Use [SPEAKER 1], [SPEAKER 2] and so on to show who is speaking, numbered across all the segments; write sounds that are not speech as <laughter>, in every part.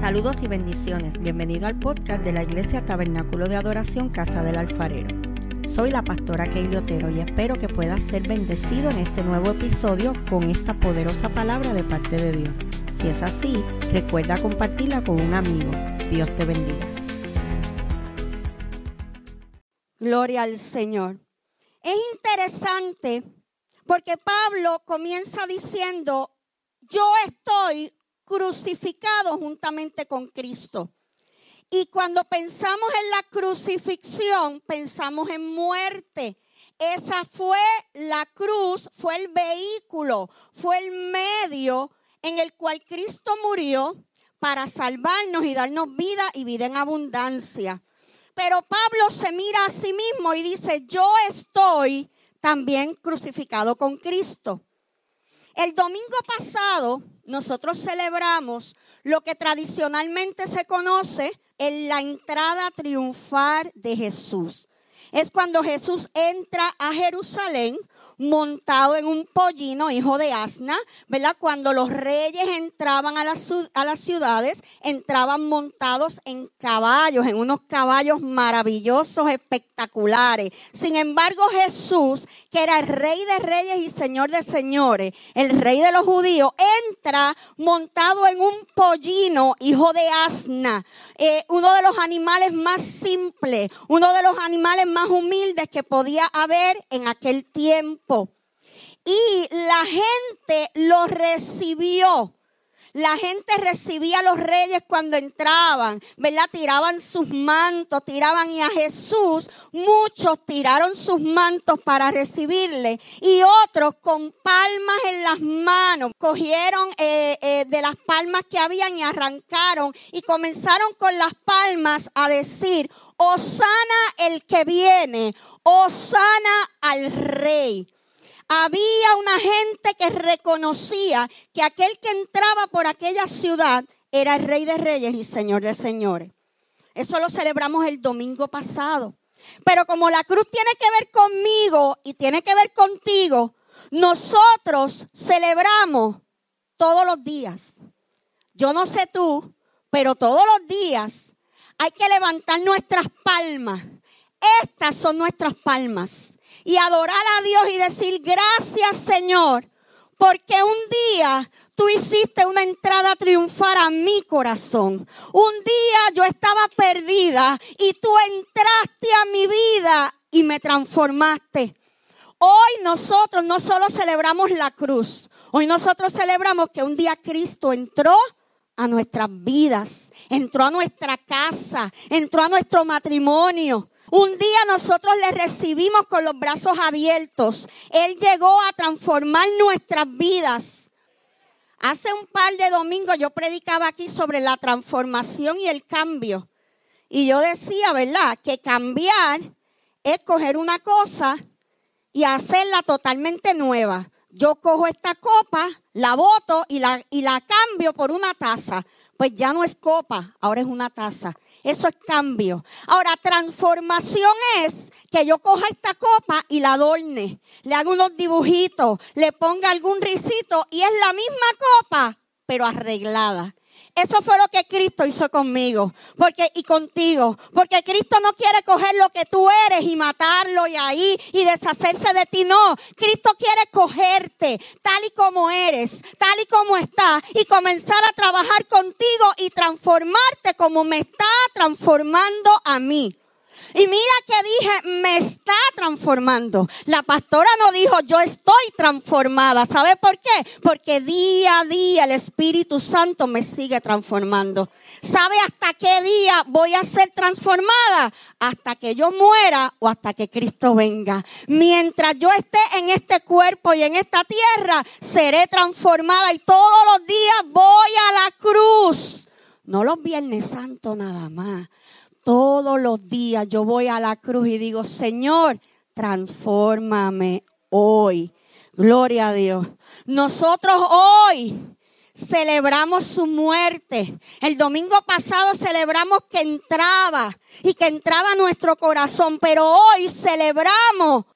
[SPEAKER 1] Saludos y bendiciones. Bienvenido al podcast de la Iglesia Tabernáculo de Adoración Casa del Alfarero. Soy la pastora Keili Otero y espero que puedas ser bendecido en este nuevo episodio con esta poderosa palabra de parte de Dios. Si es así, recuerda compartirla con un amigo. Dios te bendiga.
[SPEAKER 2] Gloria al Señor. Es interesante porque Pablo comienza diciendo, yo estoy crucificado juntamente con Cristo. Y cuando pensamos en la crucifixión, pensamos en muerte. Esa fue la cruz, fue el vehículo, fue el medio en el cual Cristo murió para salvarnos y darnos vida y vida en abundancia. Pero Pablo se mira a sí mismo y dice, yo estoy también crucificado con Cristo. El domingo pasado nosotros celebramos lo que tradicionalmente se conoce en la entrada triunfal de Jesús. Es cuando Jesús entra a Jerusalén montado en un pollino, hijo de asna, ¿verdad? Cuando los reyes entraban a las, a las ciudades, entraban montados en caballos, en unos caballos maravillosos, espectaculares. Sin embargo, Jesús, que era el rey de reyes y señor de señores, el rey de los judíos, entra montado en un pollino, hijo de asna, eh, uno de los animales más simples, uno de los animales más humildes que podía haber en aquel tiempo. Y la gente lo recibió. La gente recibía a los reyes cuando entraban, ¿verdad? Tiraban sus mantos, tiraban y a Jesús muchos tiraron sus mantos para recibirle y otros con palmas en las manos cogieron eh, eh, de las palmas que habían y arrancaron y comenzaron con las palmas a decir, Osana el que viene, Osana al rey. Había una gente que reconocía que aquel que entraba por aquella ciudad era rey de reyes y señor de señores. Eso lo celebramos el domingo pasado. Pero como la cruz tiene que ver conmigo y tiene que ver contigo, nosotros celebramos todos los días. Yo no sé tú, pero todos los días hay que levantar nuestras palmas. Estas son nuestras palmas y adorar a Dios y decir gracias Señor, porque un día tú hiciste una entrada triunfal a mi corazón. Un día yo estaba perdida y tú entraste a mi vida y me transformaste. Hoy nosotros no solo celebramos la cruz, hoy nosotros celebramos que un día Cristo entró a nuestras vidas, entró a nuestra casa, entró a nuestro matrimonio. Un día nosotros le recibimos con los brazos abiertos. Él llegó a transformar nuestras vidas. Hace un par de domingos yo predicaba aquí sobre la transformación y el cambio. Y yo decía, ¿verdad? Que cambiar es coger una cosa y hacerla totalmente nueva. Yo cojo esta copa, la boto y la, y la cambio por una taza. Pues ya no es copa, ahora es una taza. Eso es cambio. Ahora, transformación es que yo coja esta copa y la adorne, le haga unos dibujitos, le ponga algún risito y es la misma copa, pero arreglada. Eso fue lo que Cristo hizo conmigo porque, y contigo. Porque Cristo no quiere coger lo que tú eres y matarlo y ahí y deshacerse de ti. No, Cristo quiere cogerte tal y como eres, tal y como estás y comenzar a trabajar contigo y transformarte como me está transformando a mí. Y mira que dije, me está transformando. La pastora no dijo, yo estoy transformada. ¿Sabe por qué? Porque día a día el Espíritu Santo me sigue transformando. ¿Sabe hasta qué día voy a ser transformada? Hasta que yo muera o hasta que Cristo venga. Mientras yo esté en este cuerpo y en esta tierra, seré transformada y todos los días voy a la cruz. No los viernes santos nada más todos los días yo voy a la cruz y digo, Señor, transfórmame hoy. Gloria a Dios. Nosotros hoy celebramos su muerte. El domingo pasado celebramos que entraba y que entraba nuestro corazón, pero hoy celebramos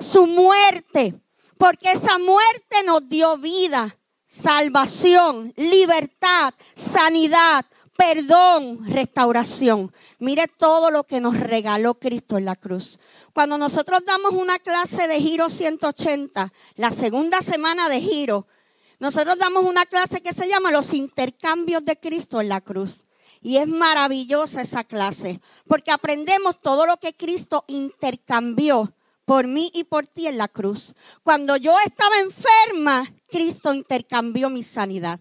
[SPEAKER 2] su muerte, porque esa muerte nos dio vida, salvación, libertad, sanidad, perdón, restauración. Mire todo lo que nos regaló Cristo en la cruz. Cuando nosotros damos una clase de Giro 180, la segunda semana de Giro, nosotros damos una clase que se llama Los intercambios de Cristo en la cruz. Y es maravillosa esa clase, porque aprendemos todo lo que Cristo intercambió por mí y por ti en la cruz. Cuando yo estaba enferma, Cristo intercambió mi sanidad.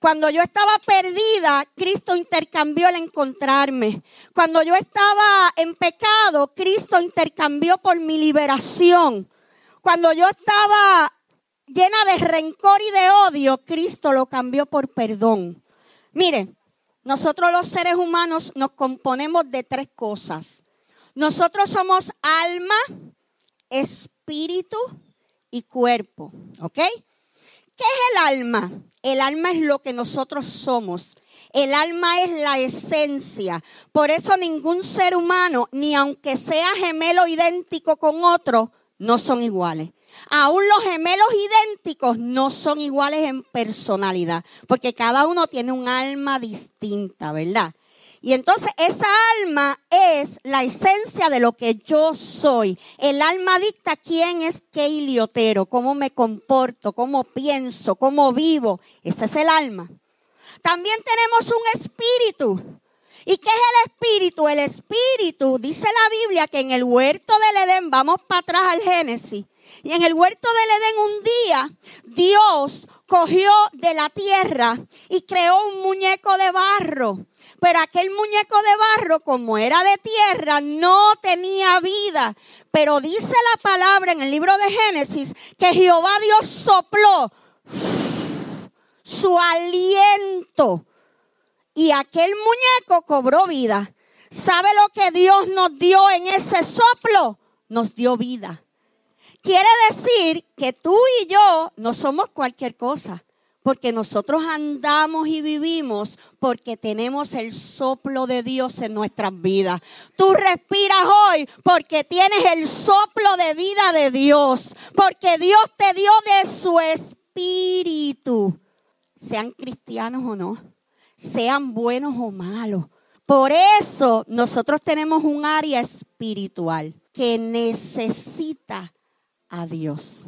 [SPEAKER 2] Cuando yo estaba perdida, Cristo intercambió el encontrarme. Cuando yo estaba en pecado, Cristo intercambió por mi liberación. Cuando yo estaba llena de rencor y de odio, Cristo lo cambió por perdón. Mire, nosotros los seres humanos nos componemos de tres cosas. Nosotros somos alma, espíritu y cuerpo. ¿Ok? ¿Qué es el alma? El alma es lo que nosotros somos. El alma es la esencia. Por eso ningún ser humano, ni aunque sea gemelo idéntico con otro, no son iguales. Aún los gemelos idénticos no son iguales en personalidad, porque cada uno tiene un alma distinta, ¿verdad? Y entonces esa alma es la esencia de lo que yo soy. El alma dicta quién es Keili Otero, cómo me comporto, cómo pienso, cómo vivo. Ese es el alma. También tenemos un espíritu. ¿Y qué es el espíritu? El espíritu, dice la Biblia, que en el huerto del Edén, vamos para atrás al Génesis, y en el huerto del Edén un día Dios cogió de la tierra y creó un muñeco de barro. Pero aquel muñeco de barro, como era de tierra, no tenía vida. Pero dice la palabra en el libro de Génesis que Jehová Dios sopló su aliento y aquel muñeco cobró vida. ¿Sabe lo que Dios nos dio en ese soplo? Nos dio vida. Quiere decir que tú y yo no somos cualquier cosa porque nosotros andamos y vivimos porque tenemos el soplo de Dios en nuestras vidas. Tú respiras hoy porque tienes el soplo de vida de Dios, porque Dios te dio de su espíritu. Sean cristianos o no, sean buenos o malos. Por eso nosotros tenemos un área espiritual que necesita a Dios.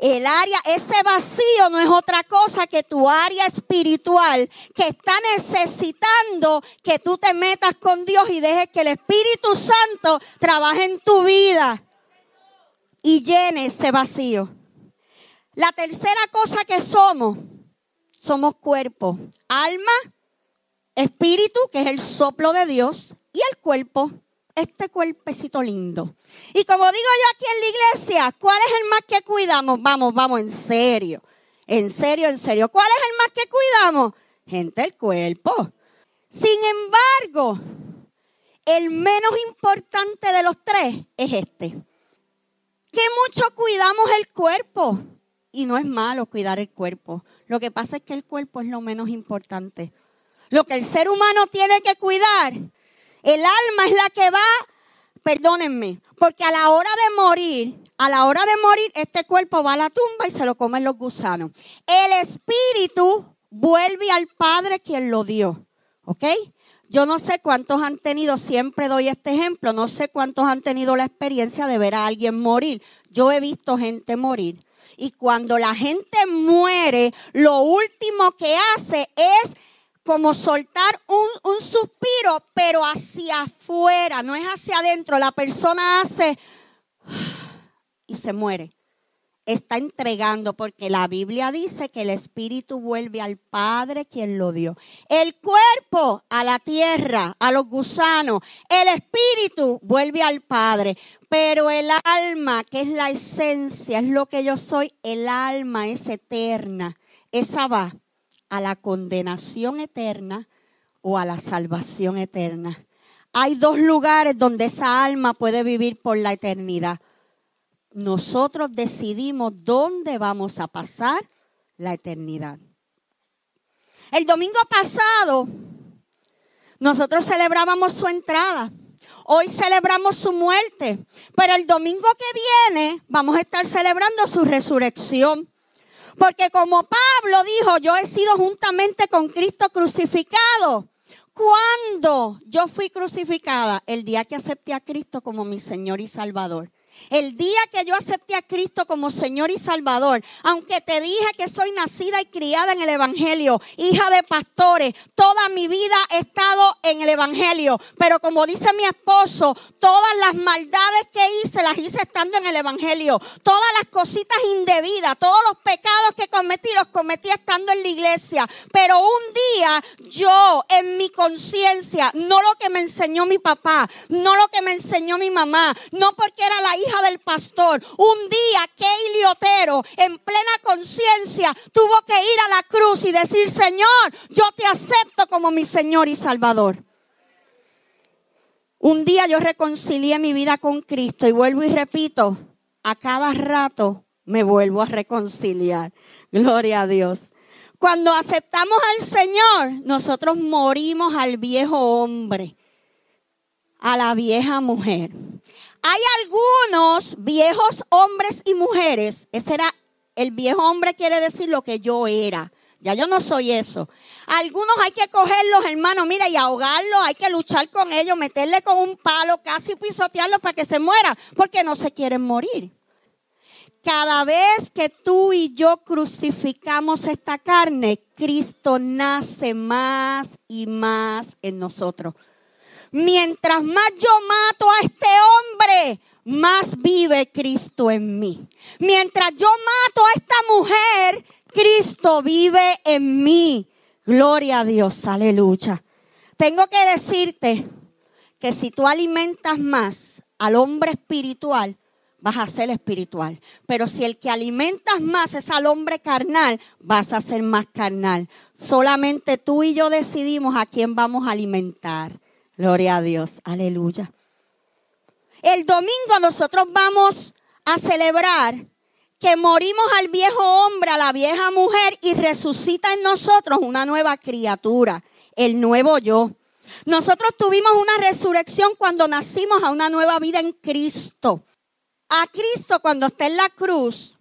[SPEAKER 2] El área, ese vacío no es otra cosa que tu área espiritual que está necesitando que tú te metas con Dios y dejes que el Espíritu Santo trabaje en tu vida y llene ese vacío. La tercera cosa que somos, somos cuerpo, alma, espíritu, que es el soplo de Dios, y el cuerpo, este cuerpecito lindo. Y como digo yo aquí en la iglesia, ¿cuál es el más que cuidamos? Vamos, vamos, en serio. En serio, en serio. ¿Cuál es el más que cuidamos? Gente, el cuerpo. Sin embargo, el menos importante de los tres es este. Que mucho cuidamos el cuerpo. Y no es malo cuidar el cuerpo. Lo que pasa es que el cuerpo es lo menos importante. Lo que el ser humano tiene que cuidar el alma es la que va, perdónenme, porque a la hora de morir, a la hora de morir, este cuerpo va a la tumba y se lo comen los gusanos. El espíritu vuelve al Padre quien lo dio. ¿Ok? Yo no sé cuántos han tenido, siempre doy este ejemplo, no sé cuántos han tenido la experiencia de ver a alguien morir. Yo he visto gente morir. Y cuando la gente muere, lo último que hace es como soltar un, suspiro, pero hacia afuera, no es hacia adentro. La persona hace y se muere. Está entregando porque la Biblia dice que el espíritu vuelve al Padre quien lo dio. El cuerpo a la tierra, a los gusanos. El espíritu vuelve al Padre. Pero el alma, que es la esencia, es lo que yo soy, el alma es eterna. Esa va a la condenación eterna o a la salvación eterna. Hay dos lugares donde esa alma puede vivir por la eternidad. Nosotros decidimos dónde vamos a pasar la eternidad. El domingo pasado nosotros celebrábamos su entrada. Hoy celebramos su muerte, pero el domingo que viene vamos a estar celebrando su resurrección. Porque como Pablo dijo, yo he sido juntamente con Cristo crucificado. ¿Cuándo yo fui crucificada? El día que acepté a Cristo como mi Señor y Salvador. El día que yo acepté a Cristo como Señor y Salvador, aunque te dije que soy nacida y criada en el Evangelio, hija de pastores, toda mi vida he estado en el Evangelio. Pero como dice mi esposo, todas las maldades que hice las hice estando en el Evangelio. Todas las cositas indebidas, todos los pecados que cometí los cometí estando en la iglesia. Pero un día yo en mi conciencia, no lo que me enseñó mi papá, no lo que me enseñó mi mamá, no porque era la hija hija del pastor, un día Keili Otero, en plena conciencia, tuvo que ir a la cruz y decir, Señor, yo te acepto como mi Señor y Salvador. Un día yo reconcilié mi vida con Cristo y vuelvo y repito, a cada rato me vuelvo a reconciliar. Gloria a Dios. Cuando aceptamos al Señor, nosotros morimos al viejo hombre, a la vieja mujer. Hay algunos viejos hombres y mujeres, ese era el viejo hombre quiere decir lo que yo era. Ya yo no soy eso. Algunos hay que cogerlos, hermanos, mira, y ahogarlos, hay que luchar con ellos, meterle con un palo, casi pisotearlos para que se muera, porque no se quieren morir. Cada vez que tú y yo crucificamos esta carne, Cristo nace más y más en nosotros. Mientras más yo mato a este hombre, más vive Cristo en mí. Mientras yo mato a esta mujer, Cristo vive en mí. Gloria a Dios, aleluya. Tengo que decirte que si tú alimentas más al hombre espiritual, vas a ser espiritual. Pero si el que alimentas más es al hombre carnal, vas a ser más carnal. Solamente tú y yo decidimos a quién vamos a alimentar. Gloria a Dios, aleluya. El domingo nosotros vamos a celebrar que morimos al viejo hombre, a la vieja mujer y resucita en nosotros una nueva criatura, el nuevo yo. Nosotros tuvimos una resurrección cuando nacimos a una nueva vida en Cristo. A Cristo cuando está en la cruz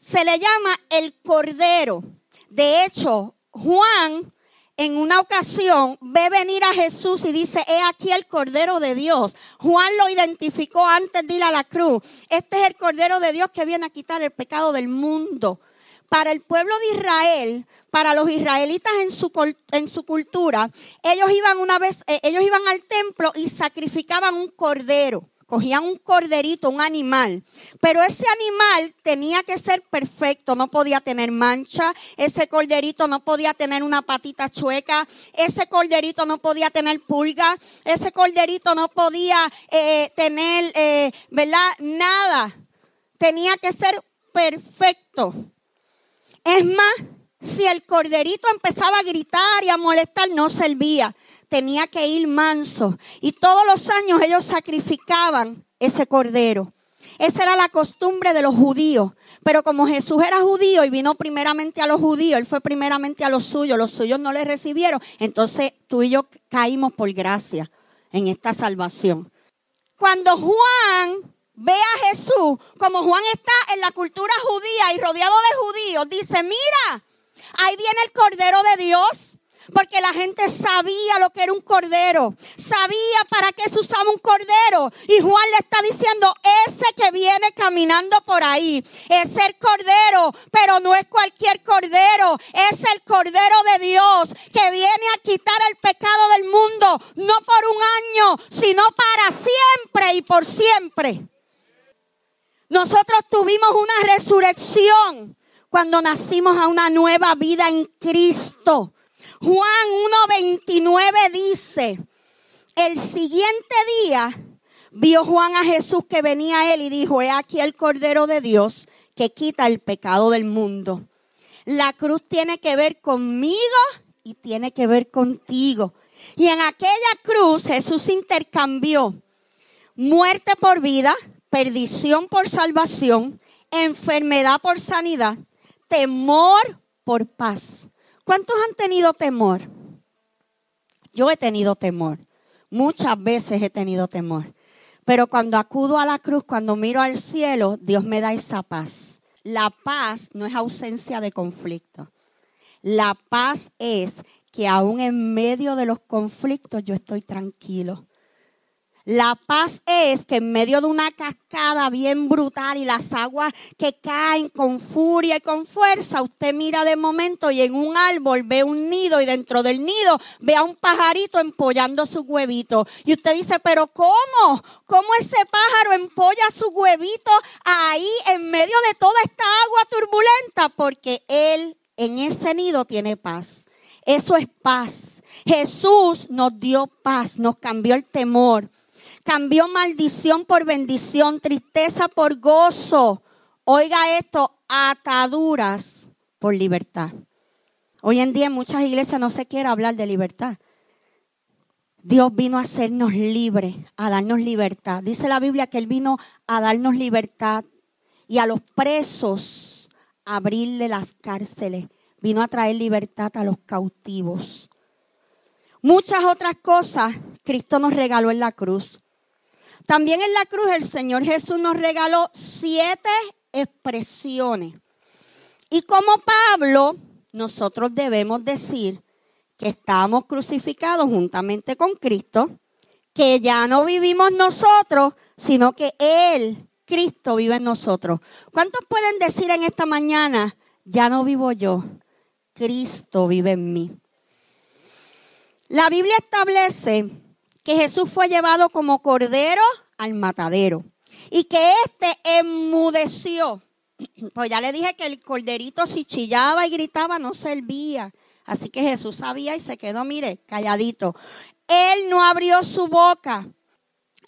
[SPEAKER 2] se le llama el Cordero. De hecho, Juan en una ocasión ve venir a Jesús y dice, he aquí el Cordero de Dios. Juan lo identificó antes de ir a la cruz. Este es el Cordero de Dios que viene a quitar el pecado del mundo. Para el pueblo de Israel, para los israelitas en su, en su cultura, ellos iban una vez, eh, ellos iban al templo y sacrificaban un cordero. Cogían un corderito, un animal, pero ese animal tenía que ser perfecto, no podía tener mancha, ese corderito no podía tener una patita chueca, ese corderito no podía tener pulga, ese corderito no podía eh, tener, eh, ¿verdad? Nada. Tenía que ser perfecto. Es más, si el corderito empezaba a gritar y a molestar, no servía tenía que ir manso. Y todos los años ellos sacrificaban ese cordero. Esa era la costumbre de los judíos. Pero como Jesús era judío y vino primeramente a los judíos, Él fue primeramente a los suyos, los suyos no le recibieron, entonces tú y yo caímos por gracia en esta salvación. Cuando Juan ve a Jesús, como Juan está en la cultura judía y rodeado de judíos, dice, mira, ahí viene el Cordero de Dios porque la gente sabía lo que era un cordero. Sabía para qué se usaba un cordero. Y Juan le está diciendo, ese que viene caminando por ahí es el cordero, pero no es cualquier cordero. Es el cordero de Dios que viene a quitar el pecado del mundo, no por un año, sino para siempre y por siempre. Nosotros tuvimos una resurrección cuando nacimos a una nueva vida en Cristo. Juan 1.29 dice, el siguiente día vio Juan a Jesús que venía a él y dijo, he aquí el Cordero de Dios que quita el pecado del mundo. La cruz tiene que ver conmigo y tiene que ver contigo. Y en aquella cruz Jesús intercambió muerte por vida, perdición por salvación, enfermedad por sanidad, temor por paz. ¿Cuántos han tenido temor? Yo he tenido temor. Muchas veces he tenido temor. Pero cuando acudo a la cruz, cuando miro al cielo, Dios me da esa paz. La paz no es ausencia de conflicto. La paz es que aún en medio de los conflictos yo estoy tranquilo. La paz es que en medio de una cascada bien brutal y las aguas que caen con furia y con fuerza, usted mira de momento y en un árbol ve un nido y dentro del nido ve a un pajarito empollando su huevito. Y usted dice, pero ¿cómo? ¿Cómo ese pájaro empolla su huevito ahí en medio de toda esta agua turbulenta? Porque él en ese nido tiene paz. Eso es paz. Jesús nos dio paz, nos cambió el temor cambió maldición por bendición, tristeza por gozo. Oiga esto, ataduras por libertad. Hoy en día en muchas iglesias no se quiere hablar de libertad. Dios vino a hacernos libres, a darnos libertad. Dice la Biblia que Él vino a darnos libertad y a los presos a abrirle las cárceles. Vino a traer libertad a los cautivos. Muchas otras cosas Cristo nos regaló en la cruz. También en la cruz el Señor Jesús nos regaló siete expresiones. Y como Pablo, nosotros debemos decir que estamos crucificados juntamente con Cristo, que ya no vivimos nosotros, sino que Él, Cristo, vive en nosotros. ¿Cuántos pueden decir en esta mañana, ya no vivo yo, Cristo vive en mí? La Biblia establece que Jesús fue llevado como cordero al matadero y que éste enmudeció. <clears throat> Pues ya le dije que el corderito si chillaba y gritaba no servía. Así que Jesús sabía y se quedó, mire, calladito. Él no abrió su boca.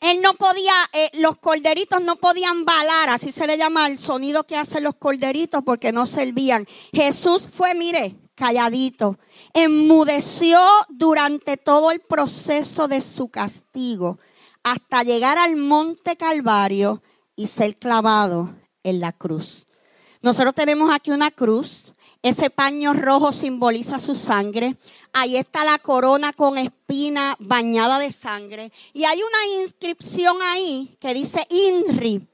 [SPEAKER 2] Él no podía, eh, los corderitos no podían balar, así se le llama el sonido que hacen los corderitos porque no servían. Jesús fue, mire, calladito. Enmudeció durante todo el proceso de su castigo hasta llegar al monte Calvario y ser clavado en la cruz. Nosotros tenemos aquí una cruz. Ese paño rojo simboliza su sangre. Ahí está la corona con espina bañada de sangre. Y hay una inscripción ahí que dice INRI.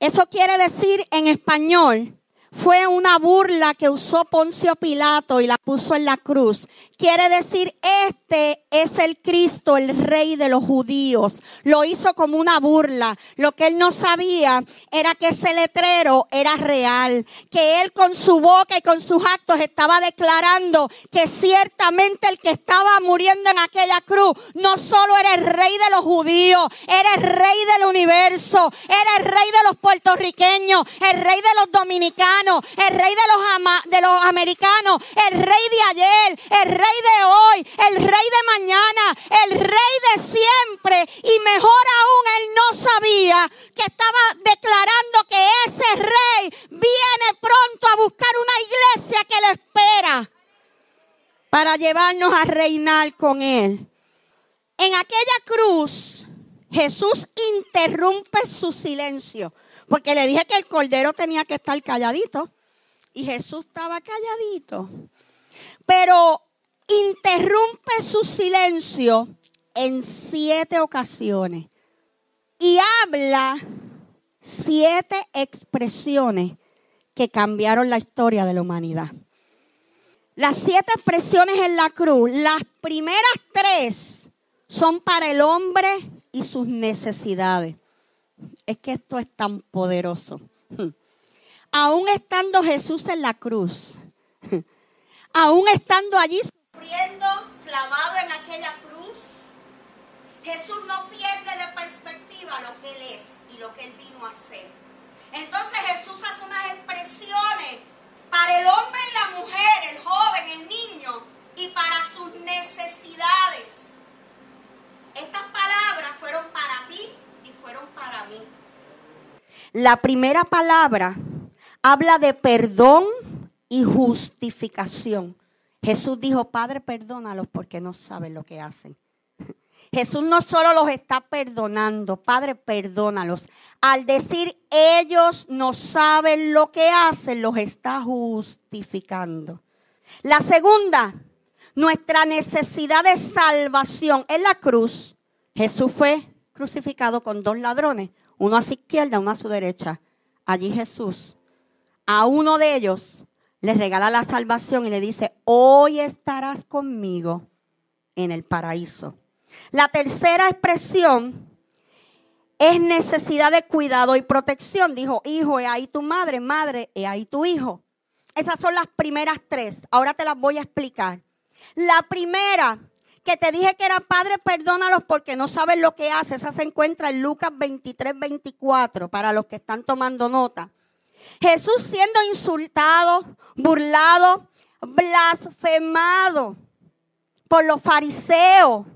[SPEAKER 2] Eso quiere decir en español, fue una burla que usó Poncio Pilato y la puso en la cruz. Quiere decir, este es el Cristo, el rey de los judíos. Lo hizo como una burla. Lo que él no sabía era que ese letrero era real. Que él con su boca y con sus actos estaba declarando que ciertamente el que estaba muriendo en aquella cruz no solo era el rey de los judíos, era el rey del universo, era el rey de los puertorriqueños, el rey de los dominicanos el rey de los, de los americanos, el rey de ayer, el rey de hoy, el rey de mañana, el rey de siempre. Y mejor aún, él no sabía que estaba declarando que ese rey viene pronto a buscar una iglesia que le espera para llevarnos a reinar con él. En aquella cruz, Jesús interrumpe su silencio. Porque le dije que el cordero tenía que estar calladito. Y Jesús estaba calladito. Pero interrumpe su silencio en siete ocasiones. Y habla siete expresiones que cambiaron la historia de la humanidad. Las siete expresiones en la cruz, las primeras tres son para el hombre y sus necesidades es que esto es tan poderoso. Aún estando Jesús en la cruz, <laughs> aún estando allí clavado en aquella cruz, Jesús no pierde de perspectiva lo que Él es y lo que Él vino a hacer. Entonces Jesús hace unas expresiones para el hombre y la mujer, el joven, el niño, y para sus necesidades. Estas palabras fueron para ti y fueron para mí. La primera palabra habla de perdón y justificación. Jesús dijo, Padre, perdónalos porque no saben lo que hacen. <laughs> Jesús no solo los está perdonando, Padre, perdónalos. Al decir ellos no saben lo que hacen, los está justificando. La segunda, nuestra necesidad de salvación en la cruz. Jesús fue crucificado con dos ladrones, uno a su izquierda, uno a su derecha. Allí Jesús, a uno de ellos, le regala la salvación y le dice, hoy estarás conmigo en el paraíso. La tercera expresión es necesidad de cuidado y protección. Dijo, hijo, he ahí tu madre, madre, he ahí tu hijo. Esas son las primeras tres. Ahora te las voy a explicar. La primera, que te dije que era padre, perdónalos porque no saben lo que hace. Esa se encuentra en Lucas 23, 24, para los que están tomando nota. Jesús siendo insultado, burlado, blasfemado por los fariseos,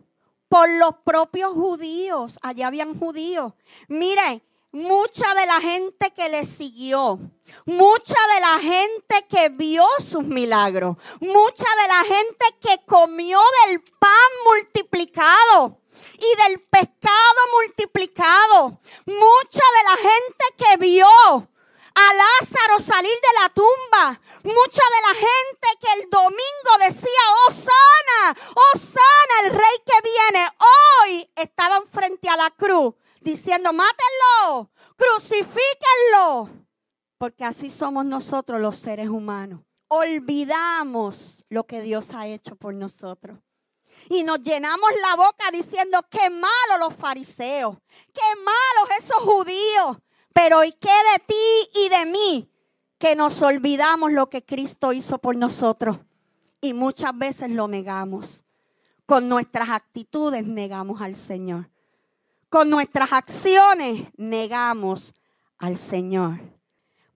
[SPEAKER 2] por los propios judíos. Allá habían judíos. Mire, mucha de la gente que le siguió, mucha de la gente que vio sus milagros, mucha de la gente que comió del pan multiplicado y del pescado multiplicado, mucha de la gente que vio a Lázaro salir de la tumba. Mucha de la gente que el domingo decía, oh sana, oh sana, el rey que viene, hoy estaban frente a la cruz diciendo, mátenlo, crucifíquenlo. Porque así somos nosotros los seres humanos. Olvidamos lo que Dios ha hecho por nosotros. Y nos llenamos la boca diciendo, qué malos los fariseos, qué malos esos judíos, pero ¿y qué de ti y de mí? Que nos olvidamos lo que Cristo hizo por nosotros. Y muchas veces lo negamos. Con nuestras actitudes negamos al Señor. Con nuestras acciones negamos al Señor.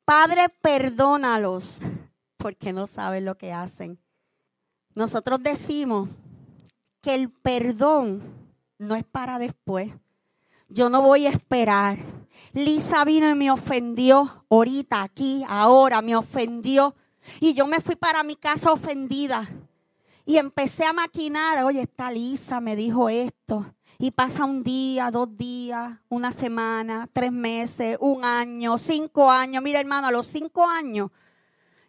[SPEAKER 2] Padre, perdónalos porque no saben lo que hacen. Nosotros decimos que el perdón no es para después. Yo no voy a esperar. Lisa vino y me ofendió ahorita, aquí, ahora, me ofendió. Y yo me fui para mi casa ofendida. Y empecé a maquinar, oye, esta Lisa me dijo esto. Y pasa un día, dos días, una semana, tres meses, un año, cinco años. Mira hermano, a los cinco años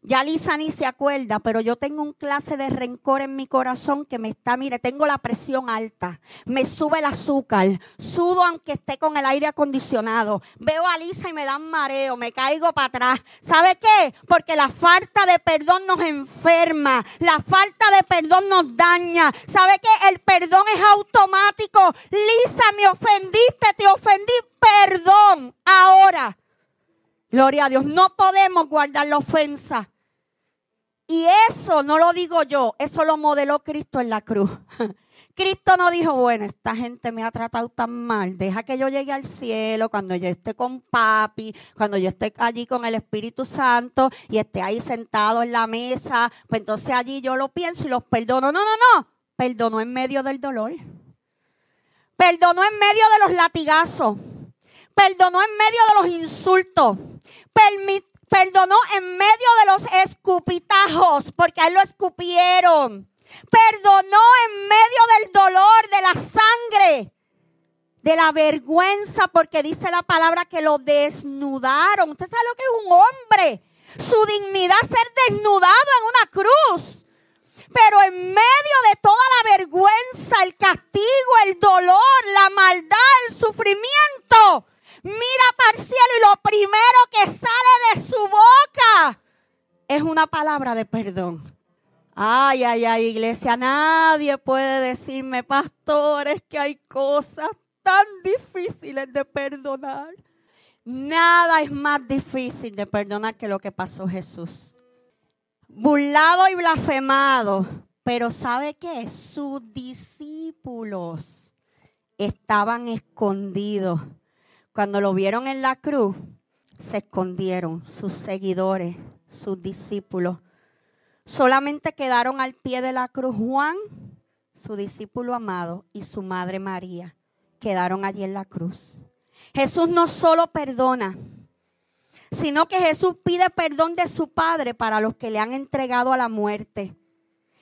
[SPEAKER 2] ya Lisa ni se acuerda, pero yo tengo un clase de rencor en mi corazón que me está, mire, tengo la presión alta, me sube el azúcar, sudo aunque esté con el aire acondicionado, veo a Lisa y me dan mareo, me caigo para atrás. ¿Sabe qué? Porque la falta de perdón nos enferma, la falta de perdón nos daña. ¿Sabe qué? El perdón es automático. Lisa, me ofendiste, te ofendí, perdón. Ahora Gloria a Dios. No podemos guardar la ofensa. Y eso no lo digo yo, eso lo modeló Cristo en la cruz. <laughs> Cristo no dijo, bueno, esta gente me ha tratado tan mal, deja que yo llegue al cielo cuando yo esté con papi, cuando yo esté allí con el Espíritu Santo y esté ahí sentado en la mesa, pues entonces allí yo lo pienso y los perdono. No, no, no, perdonó en medio del dolor. Perdonó en medio de los latigazos. Perdonó en medio de los insultos perdonó en medio de los escupitajos, porque a él lo escupieron. Perdonó en medio del dolor, de la sangre, de la vergüenza, porque dice la palabra que lo desnudaron. Usted sabe lo que es un hombre. Su dignidad ser desnudado en una cruz. Pero en medio de toda la vergüenza, el castigo, el dolor, la maldad, el sufrimiento, mira para el cielo y lo primero que sale de su boca es una palabra de perdón. Ay, ay, ay, iglesia, nadie puede decirme, pastores, que hay cosas tan difíciles de perdonar. Nada es más difícil de perdonar que lo que pasó Jesús. Burlado y blasfemado, pero ¿sabe qué? Sus discípulos estaban escondidos cuando lo vieron en la cruz, se escondieron sus seguidores, sus discípulos. Solamente quedaron al pie de la cruz Juan, su discípulo amado, y su madre María. Quedaron allí en la cruz. Jesús no solo perdona, sino que Jesús pide perdón de su Padre para los que le han entregado a la muerte.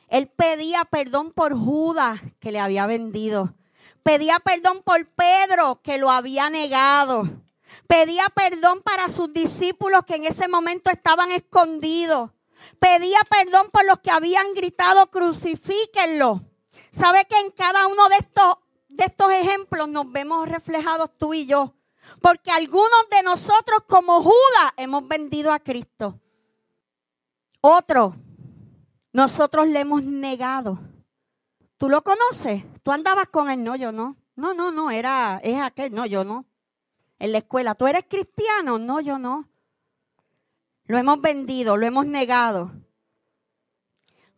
[SPEAKER 2] Él pedía perdón por Judas que le había vendido. Pedía perdón por Pedro que lo había negado. Pedía perdón para sus discípulos que en ese momento estaban escondidos. Pedía perdón por los que habían gritado crucifíquenlo. ¿Sabe que en cada uno de estos, de estos ejemplos nos vemos reflejados tú y yo? Porque algunos de nosotros como Judas hemos vendido a Cristo. Otro, nosotros le hemos negado. ¿Tú lo conoces? ¿Tú andabas con él? No, yo no. No, no, no, era, es aquel, no, yo no. En la escuela, ¿tú eres cristiano? No, yo no. Lo hemos vendido, lo hemos negado.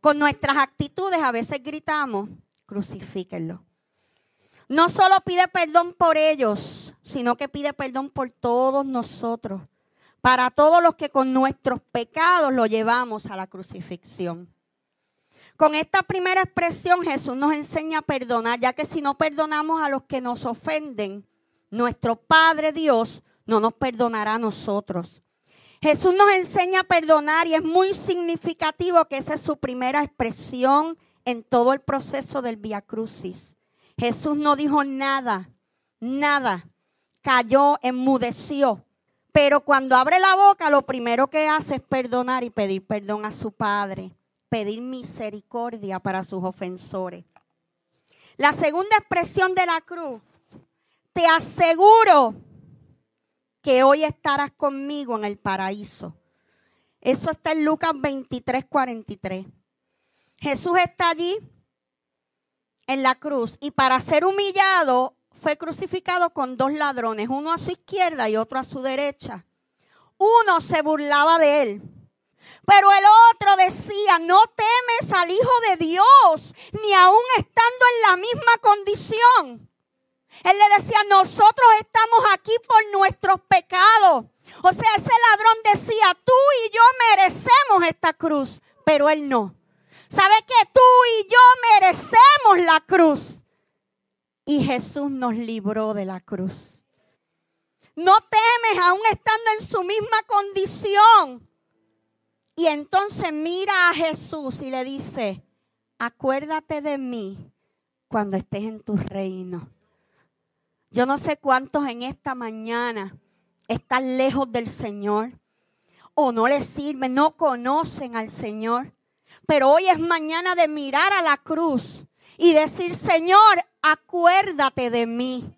[SPEAKER 2] Con nuestras actitudes a veces gritamos, crucifíquenlo. No solo pide perdón por ellos, sino que pide perdón por todos nosotros, para todos los que con nuestros pecados lo llevamos a la crucifixión. Con esta primera expresión Jesús nos enseña a perdonar, ya que si no perdonamos a los que nos ofenden, nuestro Padre Dios no nos perdonará a nosotros. Jesús nos enseña a perdonar y es muy significativo que esa es su primera expresión en todo el proceso del Via Crucis. Jesús no dijo nada, nada, cayó, enmudeció. Pero cuando abre la boca, lo primero que hace es perdonar y pedir perdón a su Padre, pedir misericordia para sus ofensores. La segunda expresión de la cruz, te aseguro que hoy estarás conmigo en el paraíso. Eso está en Lucas 23, 43. Jesús está allí en la cruz y para ser humillado fue crucificado con dos ladrones, uno a su izquierda y otro a su derecha. Uno se burlaba de él, pero el otro decía, no temes al Hijo de Dios, ni aún estando en la misma condición. Él le decía, nosotros estamos aquí por nuestros pecados. O sea, ese ladrón decía, tú y yo merecemos esta cruz, pero él no. ¿Sabe que tú y yo merecemos la cruz? Y Jesús nos libró de la cruz. No temes aún estando en su misma condición. Y entonces mira a Jesús y le dice, acuérdate de mí cuando estés en tu reino. Yo no sé cuántos en esta mañana están lejos del Señor o no le sirven, no conocen al Señor. Pero hoy es mañana de mirar a la cruz y decir, Señor, acuérdate de mí.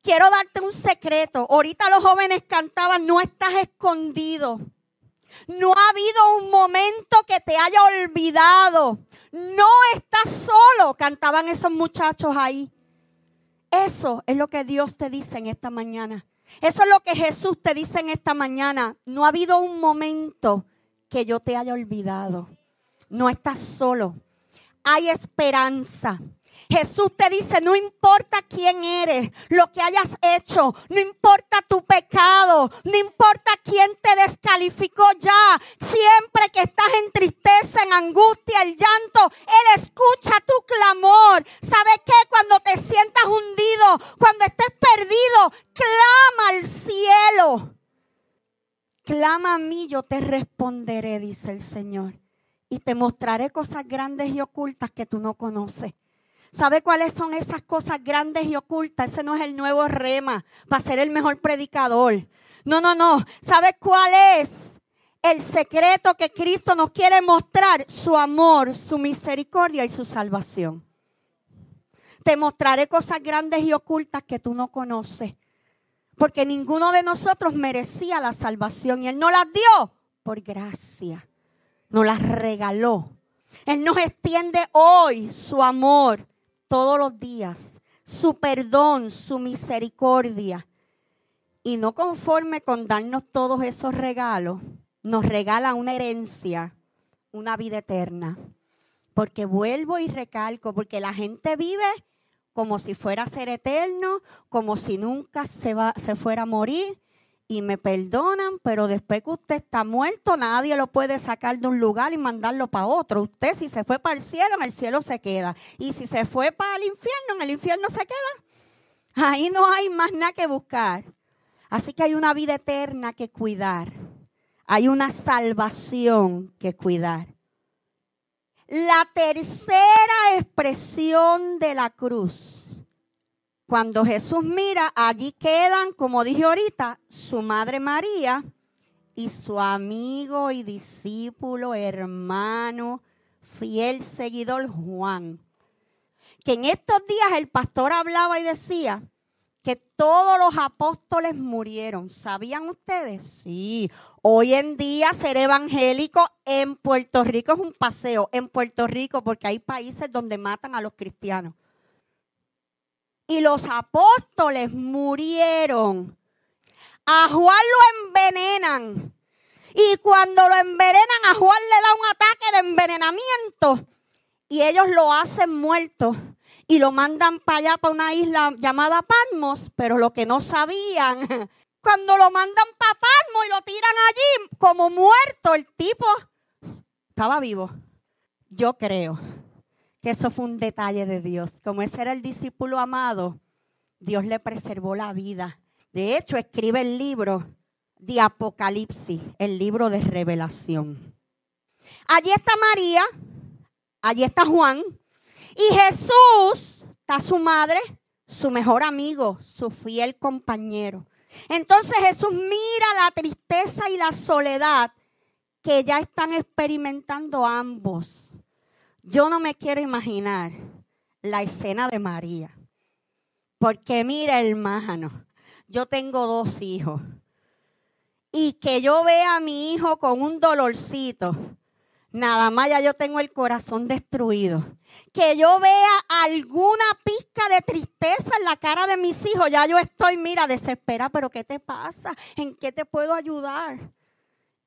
[SPEAKER 2] Quiero darte un secreto. Ahorita los jóvenes cantaban, no estás escondido. No ha habido un momento que te haya olvidado. No estás solo, cantaban esos muchachos ahí. Eso es lo que Dios te dice en esta mañana. Eso es lo que Jesús te dice en esta mañana. No ha habido un momento que yo te haya olvidado. No estás solo. Hay esperanza. Jesús te dice, no importa quién eres, lo que hayas hecho, no importa tu pecado, no importa quién te descalificó ya, siempre que estás en tristeza, en angustia, el llanto, Él escucha tu clamor. ¿Sabes qué? Cuando te sientas hundido, cuando estés perdido, clama al cielo. Clama a mí, yo te responderé, dice el Señor. Y te mostraré cosas grandes y ocultas que tú no conoces. ¿Sabe cuáles son esas cosas grandes y ocultas? Ese no es el nuevo rema para ser el mejor predicador. No, no, no. ¿Sabe cuál es el secreto que Cristo nos quiere mostrar? Su amor, su misericordia y su salvación. Te mostraré cosas grandes y ocultas que tú no conoces. Porque ninguno de nosotros merecía la salvación y Él no las dio por gracia. Nos las regaló. Él nos extiende hoy su amor todos los días, su perdón, su misericordia. Y no conforme con darnos todos esos regalos, nos regala una herencia, una vida eterna. Porque vuelvo y recalco, porque la gente vive como si fuera a ser eterno, como si nunca se, va, se fuera a morir, y me perdonan, pero después que usted está muerto, nadie lo puede sacar de un lugar y mandarlo para otro. Usted si se fue para el cielo, en el cielo se queda. Y si se fue para el infierno, en el infierno se queda. Ahí no hay más nada que buscar. Así que hay una vida eterna que cuidar. Hay una salvación que cuidar. La tercera expresión de la cruz cuando Jesús mira, allí quedan, como dije ahorita, su madre María y su amigo y discípulo, hermano, fiel seguidor Juan. Que en estos días el pastor hablaba y decía que todos los apóstoles murieron. ¿Sabían ustedes? Sí. Hoy en día ser evangélico en Puerto Rico es un paseo. En Puerto Rico, porque hay países donde matan a los cristianos. Y los apóstoles murieron. A Juan lo envenenan. Y cuando lo envenenan, a Juan le da un ataque de envenenamiento. Y ellos lo hacen muerto y lo mandan para allá, para una isla llamada Patmos, pero lo que no sabían, <laughs> cuando lo mandan para Patmos y lo tiran allí como muerto, el tipo estaba vivo. Yo creo que eso fue un detalle de Dios. Como ese era el discípulo amado, Dios le preservó la vida. De hecho, escribe el libro de Apocalipsis, el libro de revelación. Allí está María, allí está Juan, y Jesús está su madre, su mejor amigo, su fiel compañero. Entonces Jesús mira la tristeza y la soledad que ya están experimentando ambos. Yo no me quiero imaginar la escena de María. Porque mira, hermano, yo tengo dos hijos. Y que yo vea a mi hijo con un dolorcito Nada más ya yo tengo el corazón destruido. Que yo vea alguna pizca de tristeza en la cara de mis hijos, ya yo estoy, mira, desesperada, pero ¿qué te pasa? ¿En qué te puedo ayudar?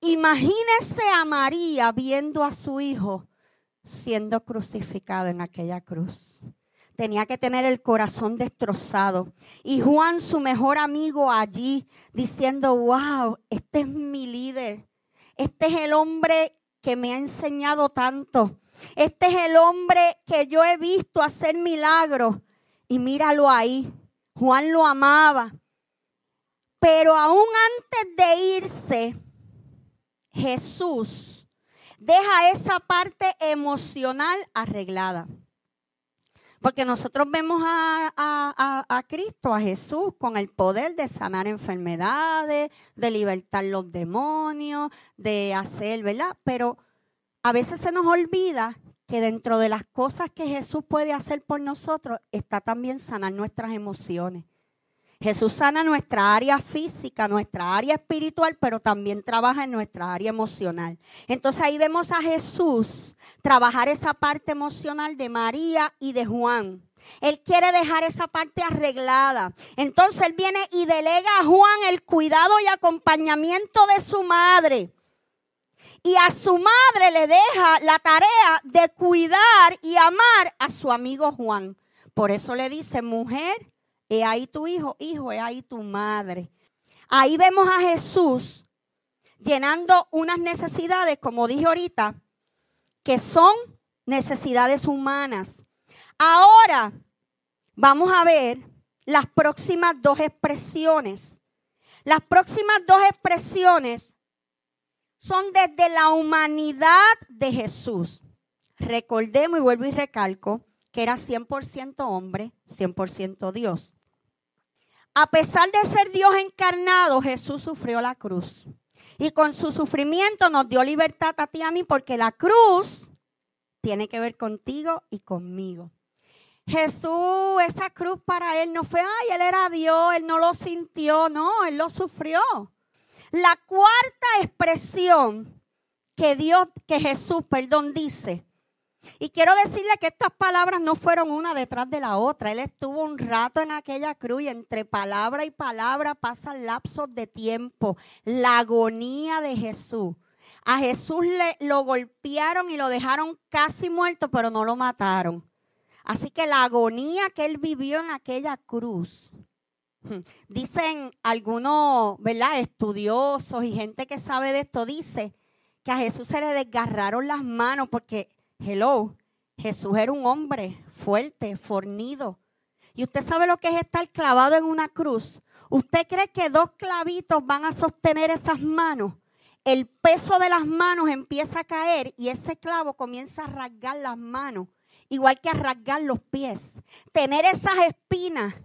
[SPEAKER 2] Imagínese a María viendo a su hijo siendo crucificado en aquella cruz. Tenía que tener el corazón destrozado. Y Juan, su mejor amigo allí, diciendo, wow, este es mi líder. Este es el hombre que me ha enseñado tanto. Este es el hombre que yo he visto hacer milagros. Y míralo ahí. Juan lo amaba. Pero aún antes de irse, Jesús deja esa parte emocional arreglada. Porque nosotros vemos a, Cristo, a Jesús, con el poder de sanar enfermedades, de libertar los demonios, de hacer, ¿verdad? Pero a veces se nos olvida que dentro de las cosas que Jesús puede hacer por nosotros está también sanar nuestras emociones. Jesús sana nuestra área física, nuestra área espiritual, pero también trabaja en nuestra área emocional. Entonces ahí vemos a Jesús trabajar esa parte emocional de María y de Juan. Él quiere dejar esa parte arreglada. Entonces él viene y delega a Juan el cuidado y acompañamiento de su madre. Y a su madre le deja la tarea de cuidar y amar a su amigo Juan. Por eso le dice, mujer, Ahí tu hijo, hijo, he ahí tu madre. Ahí vemos a Jesús llenando unas necesidades, como dije ahorita, que son necesidades humanas. Ahora vamos a ver las próximas dos expresiones. Las próximas dos expresiones son desde la humanidad de Jesús. Recordemos y vuelvo y recalco que era 100% hombre, 100% Dios. A pesar de ser Dios encarnado, Jesús sufrió la cruz. Y con su sufrimiento nos dio libertad a ti y a mí porque la cruz tiene que ver contigo y conmigo. Jesús, esa cruz para él no fue, ay, él era Dios, él no lo sintió, no, él lo sufrió. La cuarta expresión que Dios, que Jesús, perdón, dice, y quiero decirle que estas palabras no fueron una detrás de la otra. Él estuvo un rato en aquella cruz y entre palabra y palabra pasan lapsos de tiempo. La agonía de Jesús. A Jesús le, lo golpearon y lo dejaron casi muerto, pero no lo mataron. Así que la agonía que él vivió en aquella cruz. Dicen algunos, ¿verdad? Estudiosos y gente que sabe de esto, dice que a Jesús se le desgarraron las manos porque Hello, Jesús era un hombre fuerte, fornido. ¿Y usted sabe lo que es estar clavado en una cruz? ¿Usted cree que dos clavitos van a sostener esas manos? El peso de las manos empieza a caer y ese clavo comienza a rasgar las manos, igual que a rasgar los pies. Tener esas espinas.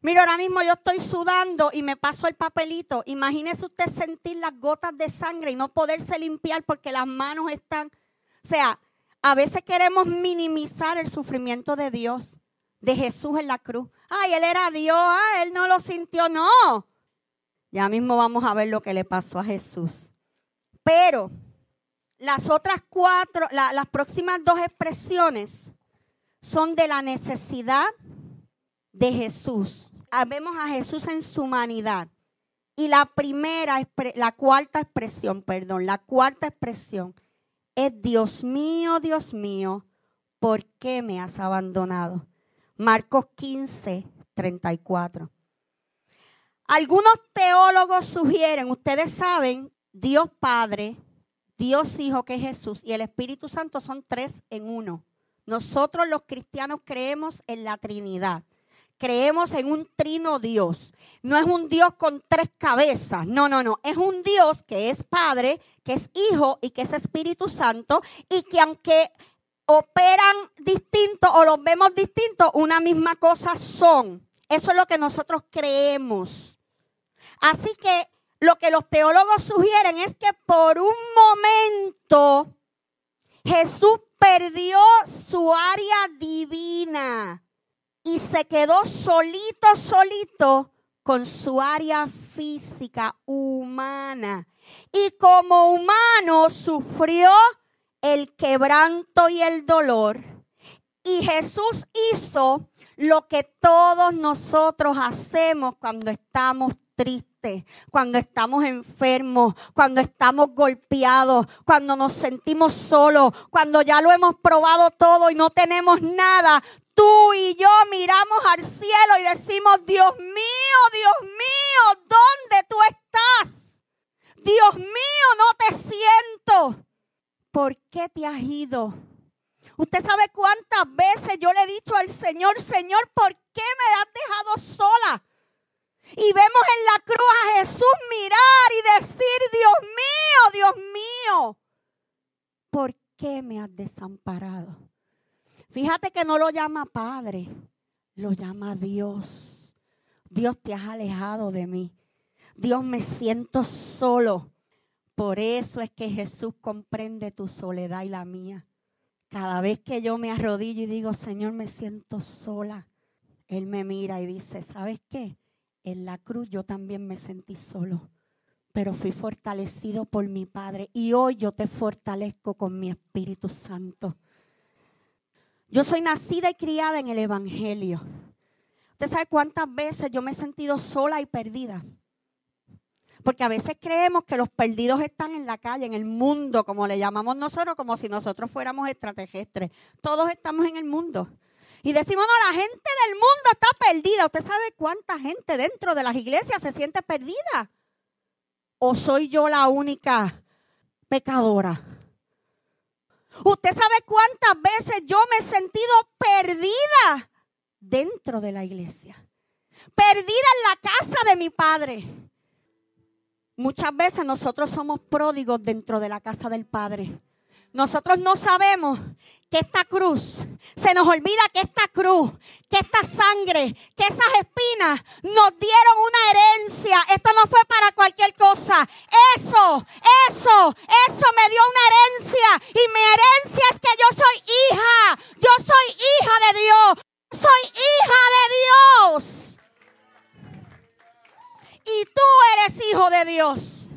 [SPEAKER 2] Mira, ahora mismo yo estoy sudando y me paso el papelito. Imagínese usted sentir las gotas de sangre y no poderse limpiar porque las manos están... O sea, a veces queremos minimizar el sufrimiento de Dios, de Jesús en la cruz. Ay, él era Dios, ah, él no lo sintió, no. Ya mismo vamos a ver lo que le pasó a Jesús. Pero las otras cuatro, las próximas dos expresiones son de la necesidad de Jesús. Ah, vemos a Jesús en su humanidad. Y la primera, la cuarta expresión, perdón, la cuarta expresión es Dios mío, Dios mío, ¿por qué me has abandonado? Marcos 15, 34. Algunos teólogos sugieren, ustedes saben, Dios Padre, Dios Hijo que es Jesús y el Espíritu Santo son tres en uno. Nosotros los cristianos creemos en la Trinidad. Creemos en un trino Dios. No es un Dios con tres cabezas. No, no, no. Es un Dios que es Padre, que es Hijo y que es Espíritu Santo. Y que aunque operan distintos o los vemos distintos, una misma cosa son. Eso es lo que nosotros creemos. Así que lo que los teólogos sugieren es que por un momento Jesús perdió su área divina y se quedó solito, solito con su área física humana. Y como humano sufrió el quebranto y el dolor. Y Jesús hizo lo que todos nosotros hacemos cuando estamos tristes, cuando estamos enfermos, cuando estamos golpeados, cuando nos sentimos solos, cuando ya lo hemos probado todo y no tenemos nada. Tú y yo miramos al cielo y decimos, Dios mío, Dios mío, ¿dónde tú estás? Dios mío, no te siento. ¿Por qué te has ido? Usted sabe cuántas veces yo le he dicho al Señor, Señor, ¿por qué me has dejado sola? Y vemos en la cruz a Jesús mirar y decir, Dios mío, Dios mío, ¿por qué me has desamparado? Fíjate que no lo llama Padre, lo llama Dios. Dios te has alejado de mí. Dios me siento solo. Por eso es que Jesús comprende tu soledad y la mía. Cada vez que yo me arrodillo y digo, Señor, me siento sola, Él me mira y dice, ¿sabes qué? En la cruz yo también me sentí solo, pero fui fortalecido por mi Padre y hoy yo te fortalezco con mi Espíritu Santo. Yo soy nacida y criada en el Evangelio. ¿Usted sabe cuántas veces yo me he sentido sola y perdida? Porque a veces creemos que los perdidos están en la calle, en el mundo, como le llamamos nosotros, como si nosotros fuéramos extraterrestres. Todos estamos en el mundo. Y decimos, no, la gente del mundo está perdida. ¿Usted sabe cuánta gente dentro de las iglesias se siente perdida? ¿O soy yo la única pecadora? ¿Usted sabe cuántas veces yo me he sentido perdida dentro de la iglesia? Perdida en la casa de mi padre. Muchas veces nosotros somos pródigos dentro de la casa del Padre. Nosotros no sabemos que esta cruz, se nos olvida que esta cruz, que esta sangre, que esas espinas nos dieron una herencia. Esto no fue para cualquier cosa. Eso, eso, eso me dio una herencia. Y mi herencia es que yo soy hija. Yo soy hija de Dios. Soy hija de Dios. Y tú eres hijo de Dios.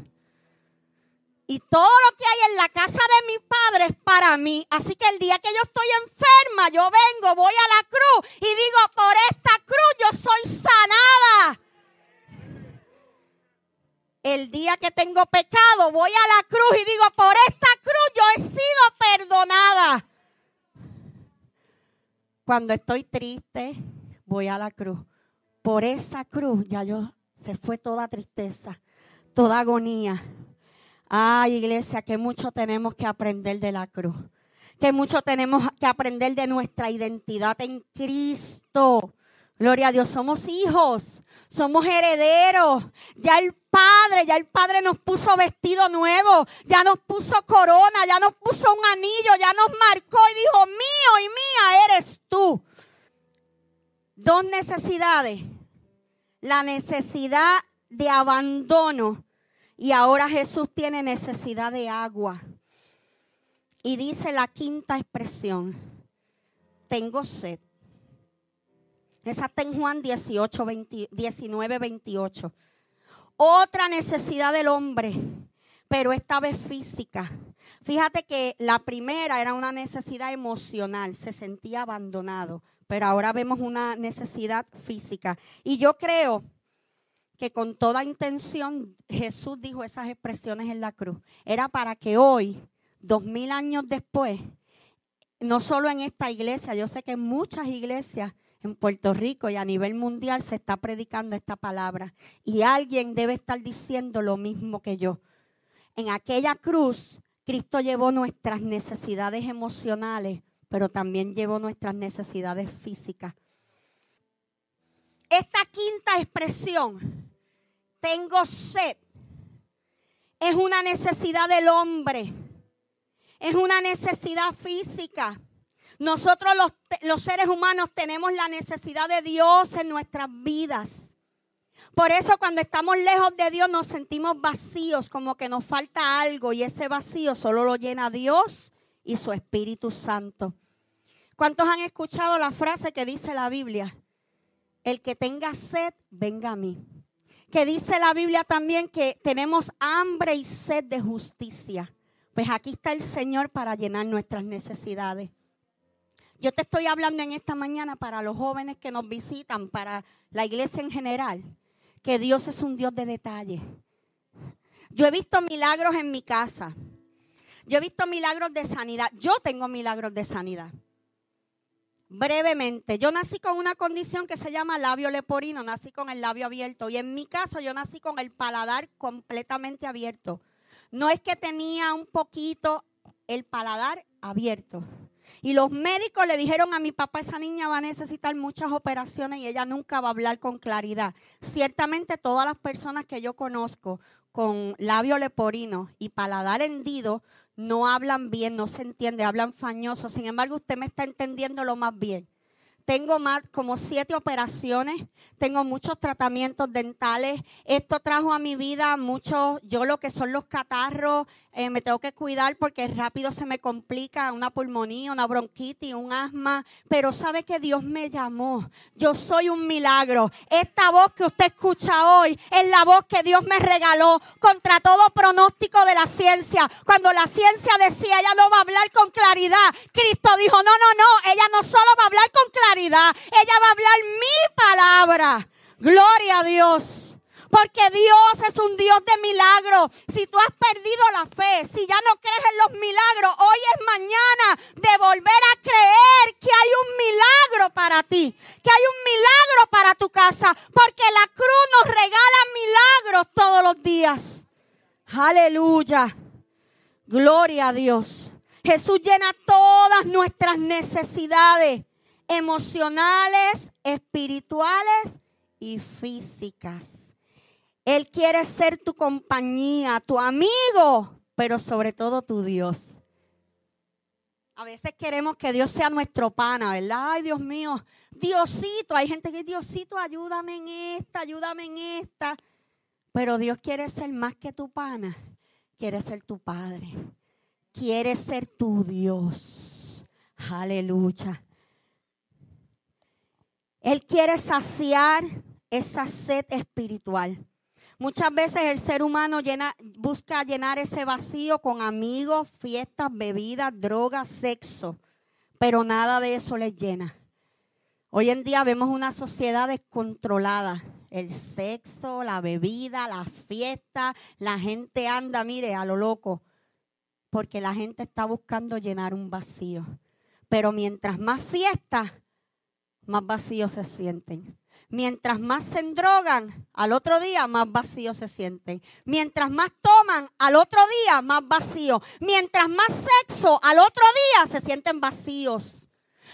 [SPEAKER 2] Y todo lo que hay en la casa de mi padre es para mí. Así que el día que yo estoy enferma, yo vengo, voy a la cruz y digo, por esta cruz yo soy sanada. El día que tengo pecado, voy a la cruz y digo, por esta cruz yo he sido perdonada. Cuando estoy triste, voy a la cruz. Por esa cruz ya yo se fue toda tristeza, toda agonía. Ay, iglesia, que mucho tenemos que aprender de la cruz. Que mucho tenemos que aprender de nuestra identidad en Cristo. Gloria a Dios, somos hijos, somos herederos. Ya el Padre, ya el Padre nos puso vestido nuevo, ya nos puso corona, ya nos puso un anillo, ya nos marcó y dijo, mío y mía eres tú. Dos necesidades la necesidad de abandono y ahora Jesús tiene necesidad de agua. Y dice la quinta expresión, tengo sed. Esa está en Juan 18, 19, 28. Otra necesidad del hombre, pero esta vez física. Fíjate que la primera era una necesidad emocional, se sentía abandonado, pero ahora vemos una necesidad física. Y yo creo que con toda intención Jesús dijo esas expresiones en la cruz. Era para que hoy, dos mil años después, no solo en esta iglesia, yo sé que en muchas iglesias en Puerto Rico y a nivel mundial se está predicando esta palabra. Y alguien debe estar diciendo lo mismo que yo. En aquella cruz, Cristo llevó nuestras necesidades emocionales, pero también llevó nuestras necesidades físicas. Esta quinta expresión, tengo sed, es una necesidad del hombre, es una necesidad física. Nosotros los, los, seres humanos tenemos la necesidad de Dios en nuestras vidas. Por eso cuando estamos lejos de Dios nos sentimos vacíos, como que nos falta algo y ese vacío solo lo llena Dios y su Espíritu Santo. ¿Cuántos han escuchado la frase que dice la Biblia? El que tenga sed, venga a mí. Que dice la Biblia también que tenemos hambre y sed de justicia. Pues aquí está el Señor para llenar nuestras necesidades. Yo te estoy hablando en esta mañana para los jóvenes que nos visitan, para la iglesia en general que Dios es un Dios de detalles. Yo he visto milagros en mi casa. Yo he visto milagros de sanidad. Yo tengo milagros de sanidad. Brevemente, yo nací con una condición que se llama labio leporino, nací con el labio abierto y en mi caso yo nací con el paladar completamente abierto. No es que tenía un poquito el paladar abierto. Y los médicos le dijeron a mi papá, esa niña va a necesitar muchas operaciones y ella nunca va a hablar con claridad. Ciertamente todas las personas que yo conozco con labio leporino y paladar hendido no hablan bien, no se entiende, hablan fañoso. Sin embargo, usted me está entendiendo lo más bien. Tengo más como siete operaciones, tengo muchos tratamientos dentales. Esto trajo a mi vida mucho, yo lo que son los catarros, eh, me tengo que cuidar porque rápido se me complica una pulmonía, una bronquitis, un asma. Pero sabe que Dios me llamó. Yo soy un milagro. Esta voz que usted escucha hoy es la voz que Dios me regaló contra todo pronóstico de la ciencia. Cuando la ciencia decía ella no va a hablar con claridad, Cristo dijo, no, no, no, ella no solo va a hablar con claridad, ella va a hablar mi palabra. Gloria a Dios. Porque Dios es un Dios de milagros. Si tú has perdido la fe, si ya no crees en los milagros, hoy es mañana de volver a creer que hay un milagro para ti, que hay un milagro para tu casa, porque la cruz nos regala milagros todos los días. Aleluya. Gloria a Dios. Jesús llena todas nuestras necesidades emocionales, espirituales y físicas. Él quiere ser tu compañía, tu amigo, pero sobre todo tu Dios. A veces queremos que Dios sea nuestro pana, ¿verdad? Ay, Dios mío, Diosito. Hay gente que Diosito, ayúdame en esta, ayúdame en esta. Pero Dios quiere ser más que tu pana. Quiere ser tu Padre. Quiere ser tu Dios. Aleluya. Él quiere saciar esa sed espiritual. Muchas veces el ser humano busca llenar ese vacío con amigos, fiestas, bebidas, drogas, sexo, pero nada de eso les llena. Hoy en día vemos una sociedad descontrolada. El sexo, la bebida, la fiesta, la gente anda, mire, a lo loco, porque la gente está buscando llenar un vacío. Pero mientras más fiesta, más vacíos se sienten. Mientras más se endrogan, al otro día más vacíos se sienten. Mientras más toman, al otro día más vacío. Mientras más sexo, al otro día se sienten vacíos.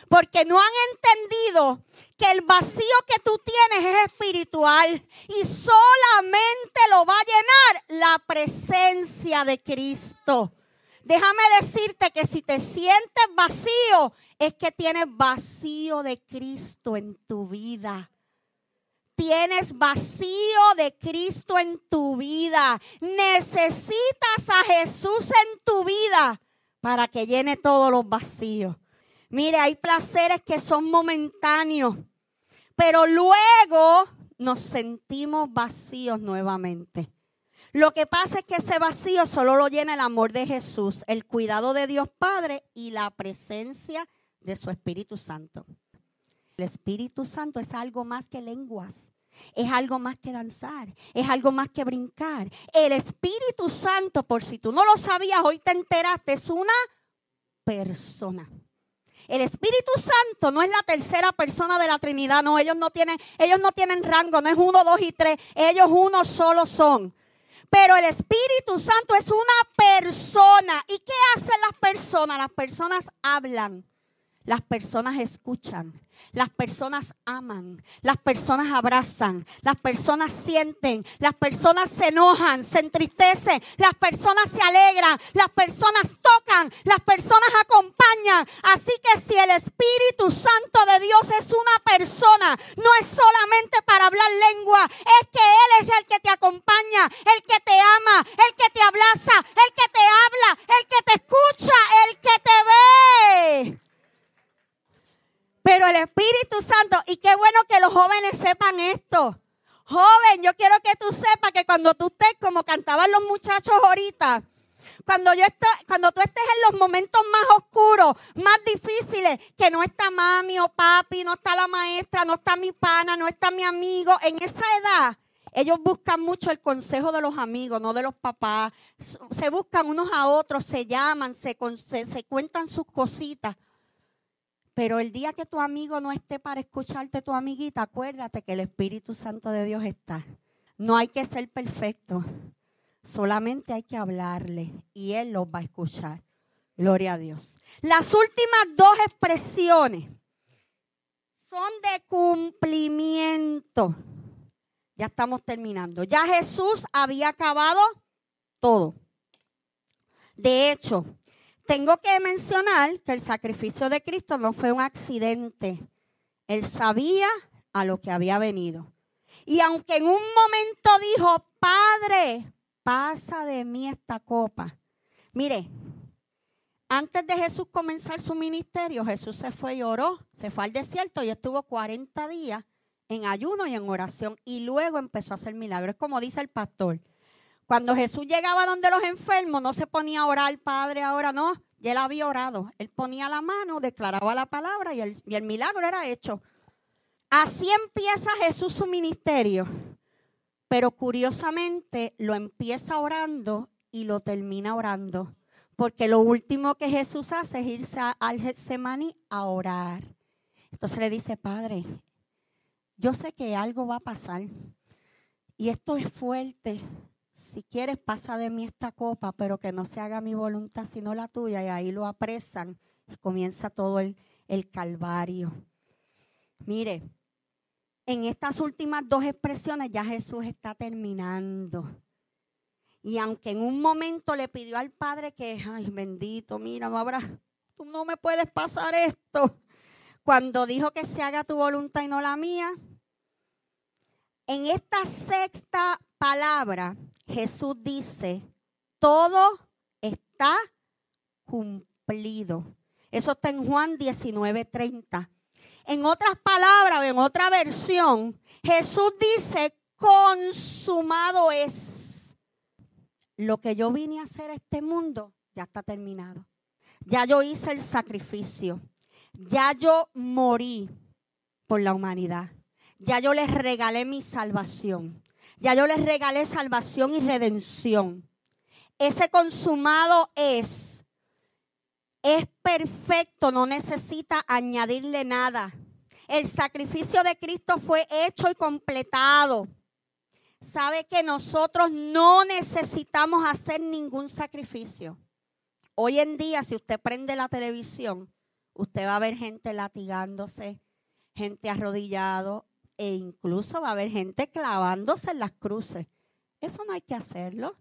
[SPEAKER 2] Porque no han entendido que el vacío que tú tienes es espiritual y solamente lo va a llenar la presencia de Cristo. Déjame decirte que si te sientes vacío, es que tienes vacío de Cristo en tu vida tienes vacío de Cristo en tu vida. Necesitas a Jesús en tu vida para que llene todos los vacíos. Mire, hay placeres que son momentáneos, pero luego nos sentimos vacíos nuevamente. Lo que pasa es que ese vacío solo lo llena el amor de Jesús, el cuidado de Dios Padre y la presencia de su Espíritu Santo. El Espíritu Santo es algo más que lenguas. Es algo más que danzar, es algo más que brincar. El Espíritu Santo, por si tú no lo sabías, hoy te enteraste, es una persona. El Espíritu Santo no es la tercera persona de la Trinidad, no, ellos no tienen, ellos no tienen rango, no es uno, dos y tres, ellos uno solo son. Pero el Espíritu Santo es una persona. ¿Y qué hacen las personas? Las personas hablan. Las personas escuchan, las personas aman, las personas abrazan, las personas sienten, las personas se enojan, se entristecen, las personas se alegran, las personas tocan, las personas acompañan. Así que si el Espíritu Santo de Dios es una persona, no es solamente para hablar lengua, es que Él es el que te acompaña, el que te ama, el que te abraza, el que te habla, el que te escucha, el que te ve. Pero el Espíritu Santo, y qué bueno que los jóvenes sepan esto. Joven, yo quiero que tú sepas que cuando tú estés, como cantaban los muchachos ahorita, cuando, yo estoy, cuando tú estés en los momentos más oscuros, más difíciles, que no está mami o papi, no está la maestra, no está mi pana, no está mi amigo, en esa edad, ellos buscan mucho el consejo de los amigos, no de los papás. Se buscan unos a otros, se llaman, se, se, se cuentan sus cositas. Pero el día que tu amigo no esté para escucharte, tu amiguita, acuérdate que el Espíritu Santo de Dios está. No hay que ser perfecto. Solamente hay que hablarle y Él los va a escuchar. Gloria a Dios. Las últimas dos expresiones son de cumplimiento. Ya estamos terminando. Ya Jesús había acabado todo. De hecho, tengo que mencionar que el sacrificio de Cristo no fue un accidente. Él sabía a lo que había venido. Y aunque en un momento dijo, Padre, pasa de mí esta copa. Mire, antes de Jesús comenzar su ministerio, Jesús se fue y oró, se fue al desierto y estuvo 40 días en ayuno y en oración y luego empezó a hacer milagros. como dice el pastor, cuando Jesús llegaba donde los enfermos, no se ponía a orar, Padre, ahora no. Ya él había orado. Él ponía la mano, declaraba la palabra y el, y el milagro era hecho. Así empieza Jesús su ministerio. Pero curiosamente lo empieza orando y lo termina orando. Porque lo último que Jesús hace es irse al Getsemaní a orar. Entonces le dice, Padre, yo sé que algo va a pasar. Y esto es fuerte si quieres pasa de mí esta copa, pero que no se haga mi voluntad sino la tuya. Y ahí lo apresan y comienza todo el, el calvario. Mire, en estas últimas dos expresiones ya Jesús está terminando. Y aunque en un momento le pidió al Padre que, ay, bendito, mira, no tú no me puedes pasar esto. Cuando dijo que se haga tu voluntad y no la mía. En esta sexta palabra, Jesús dice, todo está cumplido. Eso está en Juan 19:30. En otras palabras, en otra versión, Jesús dice, consumado es. Lo que yo vine a hacer a este mundo ya está terminado. Ya yo hice el sacrificio. Ya yo morí por la humanidad. Ya yo les regalé mi salvación. Ya yo les regalé salvación y redención. Ese consumado es, es perfecto, no necesita añadirle nada. El sacrificio de Cristo fue hecho y completado. Sabe que nosotros no necesitamos hacer ningún sacrificio. Hoy en día, si usted prende la televisión, usted va a ver gente latigándose, gente arrodillado, e incluso va a haber gente clavándose en las cruces. Eso no hay que hacerlo.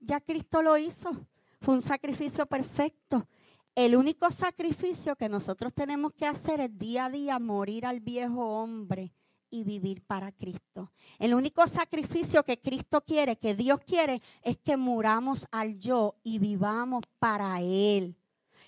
[SPEAKER 2] Ya Cristo lo hizo. Fue un sacrificio perfecto. El único sacrificio que nosotros tenemos que hacer es día a día morir al viejo hombre y vivir para Cristo. El único sacrificio que Cristo quiere, que Dios quiere, es que muramos al yo y vivamos para Él.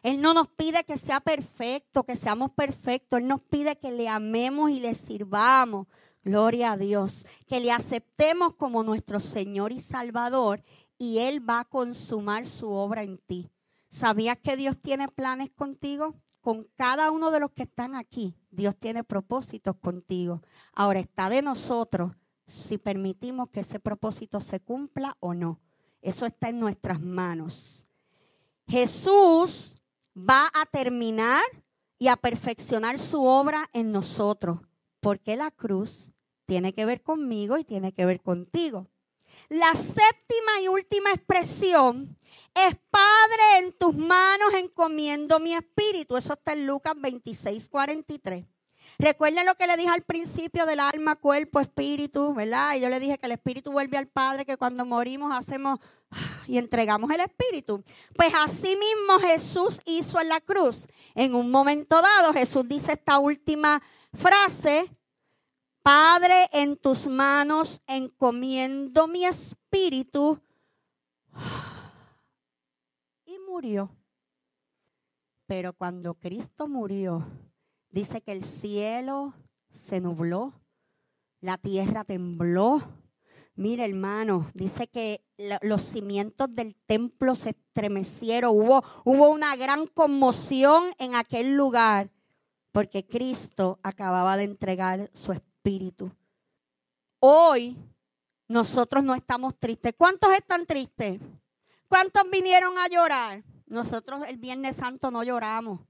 [SPEAKER 2] Él no nos pide que sea perfecto, que seamos perfectos. Él nos pide que le amemos y le sirvamos. Gloria a Dios. Que le aceptemos como nuestro Señor y Salvador y Él va a consumar su obra en ti. ¿Sabías que Dios tiene planes contigo? Con cada uno de los que están aquí, Dios tiene propósitos contigo. Ahora está de nosotros si permitimos que ese propósito se cumpla o no. Eso está en nuestras manos. Jesús va a terminar y a perfeccionar su obra en nosotros, porque la cruz tiene que ver conmigo y tiene que ver contigo. La séptima y última expresión es, Padre, en tus manos encomiendo mi espíritu. Eso está en Lucas 26, 43. Recuerden lo que le dije al principio del alma, cuerpo, espíritu, ¿verdad? Y yo le dije que el espíritu vuelve al Padre, que cuando morimos hacemos y entregamos el espíritu. Pues así mismo Jesús hizo en la cruz. En un momento dado Jesús dice esta última frase, Padre, en tus manos encomiendo mi espíritu. Y murió. Pero cuando Cristo murió, Dice que el cielo se nubló, la tierra tembló. Mire, hermano, dice que los cimientos del templo se estremecieron. Hubo, hubo una gran conmoción en aquel lugar porque Cristo acababa de entregar su espíritu. Hoy nosotros no estamos tristes. ¿Cuántos están tristes? ¿Cuántos vinieron a llorar? Nosotros el Viernes Santo no lloramos.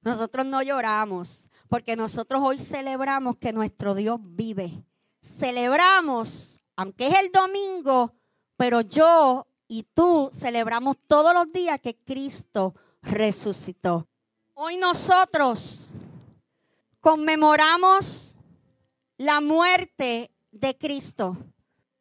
[SPEAKER 2] Nosotros no lloramos porque nosotros hoy celebramos que nuestro Dios vive. Celebramos, aunque es el domingo, pero yo y tú celebramos todos los días que Cristo resucitó. Hoy nosotros conmemoramos la muerte de Cristo.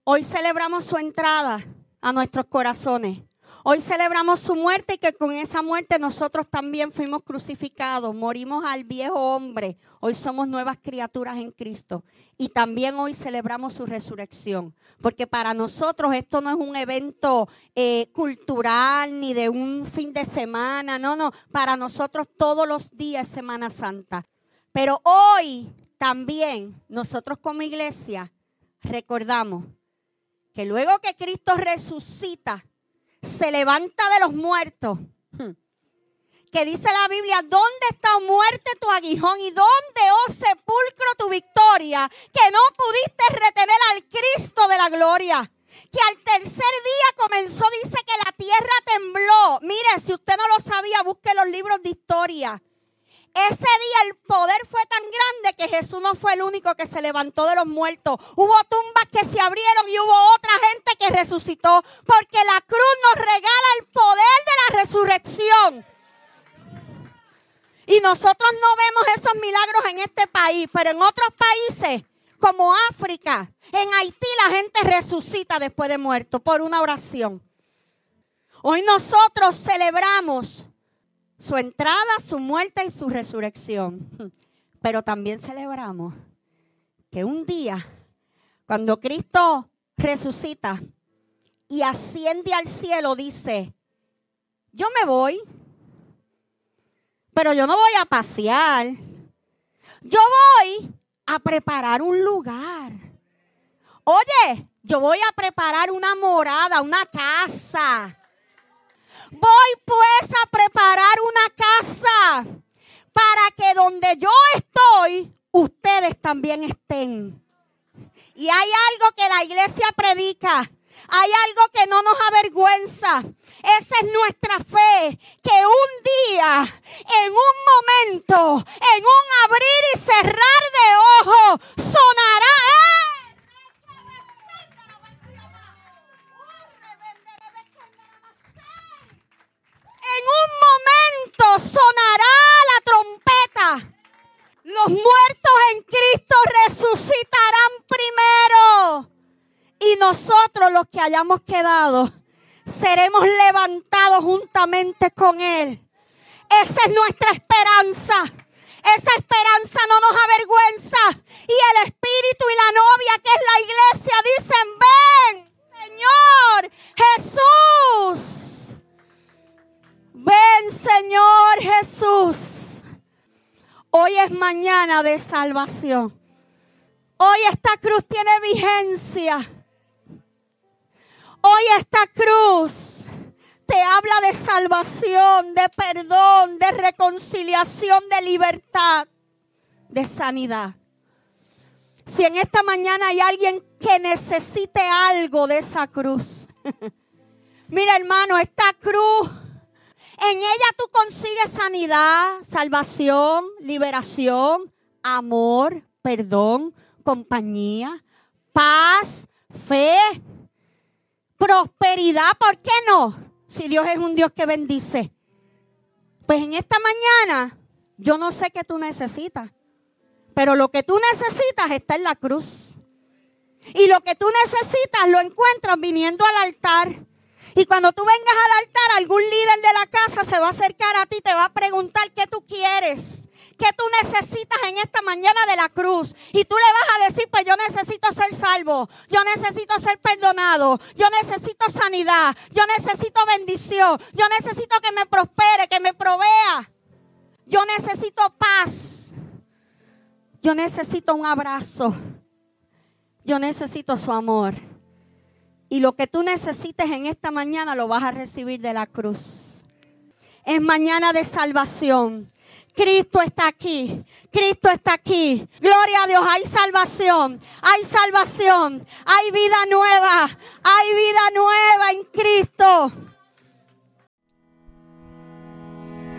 [SPEAKER 2] Hoy celebramos su entrada a nuestros corazones. Hoy celebramos su muerte y que con esa muerte nosotros también fuimos crucificados, morimos al viejo hombre. Hoy somos nuevas criaturas en Cristo. Y también hoy celebramos su resurrección. Porque para nosotros esto no es un evento eh, cultural ni de un fin de semana. No, no. Para nosotros todos los días es Semana Santa. Pero hoy también nosotros como iglesia recordamos que luego que Cristo resucita, se levanta de los muertos. Que dice la Biblia, ¿dónde está muerte tu aguijón y dónde, oh sepulcro, tu victoria? Que no pudiste retener al Cristo de la gloria. Que al tercer día comenzó, dice que la tierra tembló. Mire, si usted no lo sabía, busque los libros de historia. Ese día el poder fue tan grande que Jesús no fue el único que se levantó de los muertos. Hubo tumbas que se abrieron y hubo otra gente que resucitó. Porque la cruz nos regala el poder de la resurrección. Y nosotros no vemos esos milagros en este país, pero en otros países como África, en Haití la gente resucita después de muerto por una oración. Hoy nosotros celebramos su entrada, su muerte y su resurrección. <laughs> Pero también celebramos que un día, cuando Cristo resucita y asciende al cielo, dice, yo me voy, pero yo no voy a pasear. Yo voy a preparar un lugar. Oye, yo voy a preparar una morada, una casa Voy pues a preparar una casa para que donde yo estoy, ustedes también estén. Y hay algo que la iglesia predica. Hay algo que no nos avergüenza. Esa es nuestra fe. Que un día, en un momento, en un abrir y cerrar de ojos, sonará. En un momento sonará la trompeta. Los muertos en Cristo resucitarán primero. Y nosotros los que hayamos quedado seremos levantados juntamente con Él. Esa es nuestra esperanza. Esa esperanza no nos avergüenza. Y el Espíritu y la novia, que es la iglesia, dicen, ven, Señor Jesús. Ven Señor Jesús. Hoy es mañana de salvación. Hoy esta cruz tiene vigencia. Hoy esta cruz te habla de salvación, de perdón, de reconciliación, de libertad, de sanidad. Si en esta mañana hay alguien que necesite algo de esa cruz. <laughs> Mira hermano, esta cruz en ella tú consigues sanidad, salvación, liberación, amor, perdón, compañía, paz, fe, prosperidad. ¿Por qué no? Si Dios es un Dios que bendice. Pues en esta mañana, yo no sé qué tú necesitas, pero lo que tú necesitas está en la cruz. Y lo que tú necesitas lo encuentras viniendo al altar. Y cuando tú vengas al altar, algún líder de la casa se va a acercar a ti te va a preguntar qué tú quieres. ¿Qué tú necesitas en esta mañana de la cruz? Y tú le vas a decir, pues yo necesito ser salvo, yo necesito ser perdonado, yo necesito sanidad, yo necesito bendición, yo necesito que me prospere, que me provea, yo necesito paz, yo necesito un abrazo, yo necesito su amor. Y lo que tú necesites en esta mañana lo vas a recibir de la cruz. Es mañana de salvación. Cristo está aquí. Cristo está aquí. Gloria a Dios. Hay salvación. Hay salvación. Hay vida nueva. Hay vida nueva en Cristo.